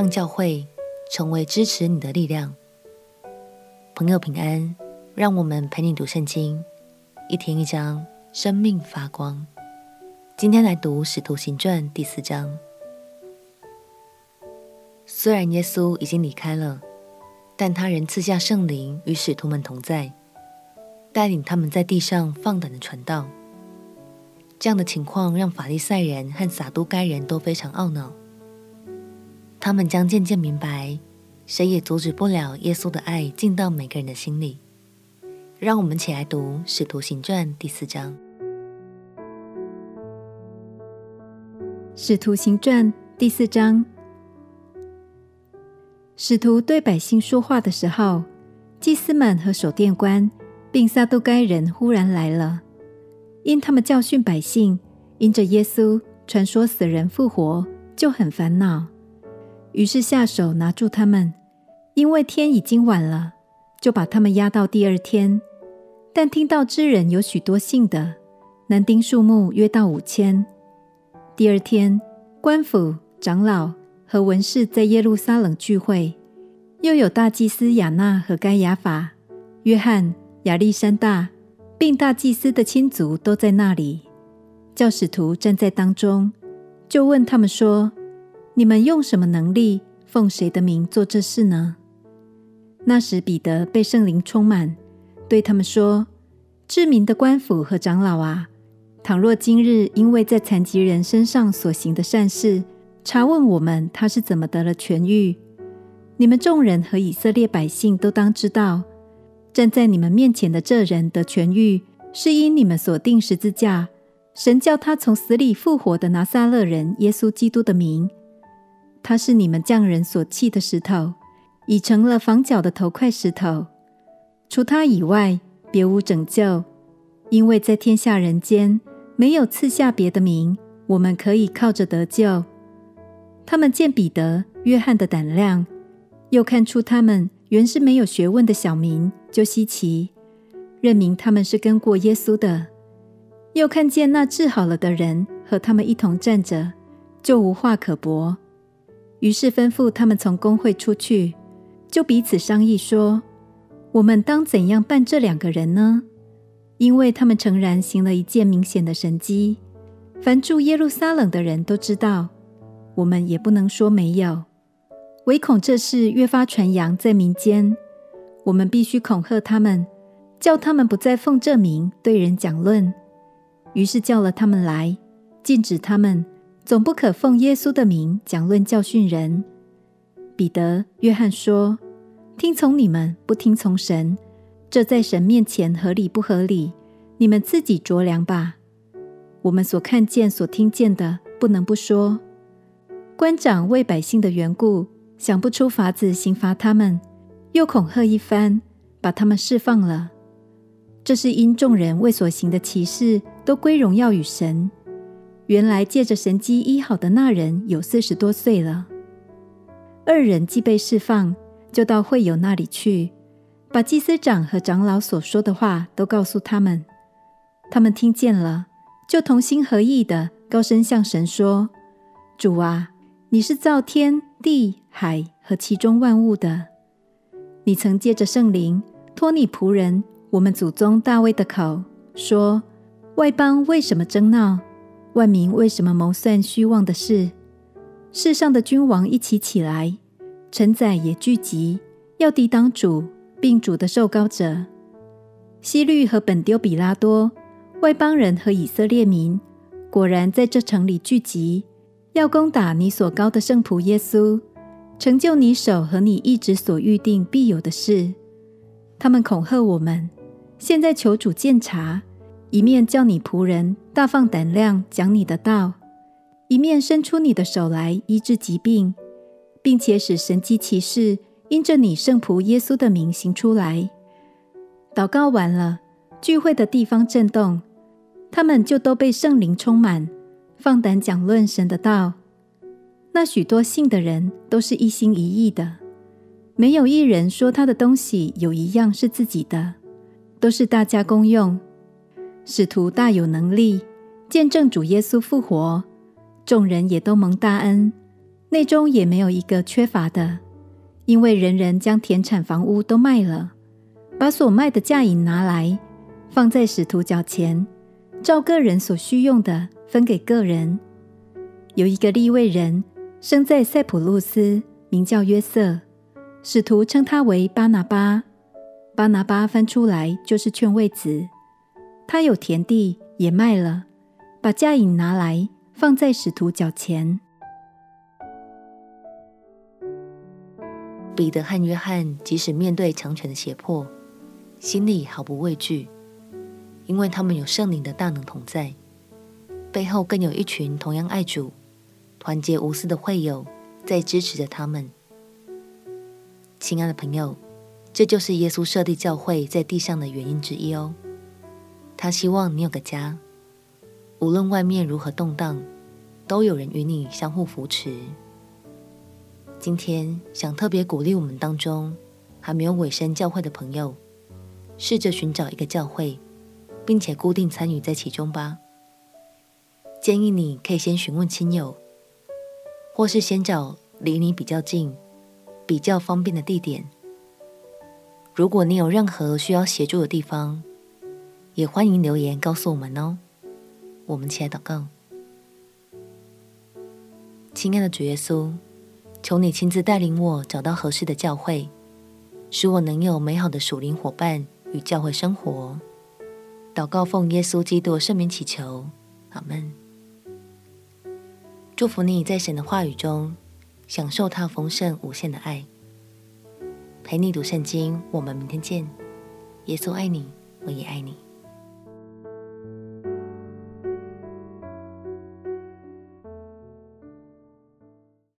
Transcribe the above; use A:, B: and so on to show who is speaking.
A: 让教会成为支持你的力量。朋友平安，让我们陪你读圣经，一天一章，生命发光。今天来读《使徒行传》第四章。虽然耶稣已经离开了，但他仍赐下圣灵与使徒们同在，带领他们在地上放胆的传道。这样的情况让法利赛人和撒都该人都非常懊恼。他们将渐渐明白，谁也阻止不了耶稣的爱进到每个人的心里。让我们起来读《使徒行传》第四章。
B: 《使徒行传》第四章，使徒对百姓说话的时候，祭司们和守殿官，并撒都该人忽然来了，因他们教训百姓，因着耶稣传说死人复活，就很烦恼。于是下手拿住他们，因为天已经晚了，就把他们押到第二天。但听到之人有许多信的，男丁数目约到五千。第二天，官府、长老和文士在耶路撒冷聚会，又有大祭司亚那和该亚法、约翰、亚历山大，并大祭司的亲族都在那里。叫使徒站在当中，就问他们说。你们用什么能力，奉谁的名做这事呢？那时彼得被圣灵充满，对他们说：“知名的官府和长老啊，倘若今日因为在残疾人身上所行的善事，查问我们他是怎么得了痊愈，你们众人和以色列百姓都当知道，站在你们面前的这人得痊愈，是因你们所定十字架，神叫他从死里复活的拿撒勒人耶稣基督的名。”他是你们匠人所弃的石头，已成了房角的头块石头。除他以外，别无拯救，因为在天下人间没有赐下别的名，我们可以靠着得救。他们见彼得、约翰的胆量，又看出他们原是没有学问的小民，就稀奇，认明他们是跟过耶稣的。又看见那治好了的人和他们一同站着，就无话可驳。于是吩咐他们从工会出去，就彼此商议说：“我们当怎样办这两个人呢？因为他们诚然行了一件明显的神迹，凡住耶路撒冷的人都知道。我们也不能说没有，唯恐这事越发传扬在民间，我们必须恐吓他们，叫他们不再奉这名对人讲论。于是叫了他们来，禁止他们。”总不可奉耶稣的名讲论教训人。彼得、约翰说：“听从你们，不听从神，这在神面前合理不合理？你们自己酌量吧。我们所看见、所听见的，不能不说。官长为百姓的缘故，想不出法子刑罚他们，又恐吓一番，把他们释放了。这是因众人为所行的奇事，都归荣耀与神。”原来借着神迹医好的那人有四十多岁了。二人既被释放，就到会友那里去，把祭司长和长老所说的话都告诉他们。他们听见了，就同心合意的高声向神说：“主啊，你是造天地海和其中万物的。你曾借着圣灵托你仆人我们祖宗大卫的口说：外邦为什么争闹？”万民为什么谋算虚妄的事？世上的君王一起起来，臣宰也聚集，要抵挡主，并主的受膏者。希律和本丢比拉多，外邦人和以色列民，果然在这城里聚集，要攻打你所高的圣仆耶稣，成就你手和你一直所预定必有的事。他们恐吓我们，现在求主鉴察。一面叫你仆人大放胆量讲你的道，一面伸出你的手来医治疾病，并且使神迹奇事因着你圣仆耶稣的名行出来。祷告完了，聚会的地方震动，他们就都被圣灵充满，放胆讲论神的道。那许多信的人都是一心一意的，没有一人说他的东西有一样是自己的，都是大家公用。使徒大有能力，见证主耶稣复活，众人也都蒙大恩，内中也没有一个缺乏的，因为人人将田产房屋都卖了，把所卖的价银拿来，放在使徒脚前，照个人所需用的分给个人。有一个利未人生在塞浦路斯，名叫约瑟，使徒称他为巴拿巴。巴拿巴翻出来就是劝慰子。他有田地，也卖了，把价银拿来，放在使徒脚前。
A: 彼得和约翰即使面对强权的胁迫，心里毫不畏惧，因为他们有圣灵的大能同在，背后更有一群同样爱主、团结无私的会友在支持着他们。亲爱的朋友，这就是耶稣设立教会在地上的原因之一哦。他希望你有个家，无论外面如何动荡，都有人与你相互扶持。今天想特别鼓励我们当中还没有委身教会的朋友，试着寻找一个教会，并且固定参与在其中吧。建议你可以先询问亲友，或是先找离你比较近、比较方便的地点。如果你有任何需要协助的地方，也欢迎留言告诉我们哦。我们起来祷告，亲爱的主耶稣。求你亲自带领我找到合适的教会，使我能有美好的属灵伙伴与教会生活。祷告奉耶稣基督圣名祈求，阿门。祝福你在神的话语中享受他丰盛无限的爱。陪你读圣经，我们明天见。耶稣爱你，我也爱你。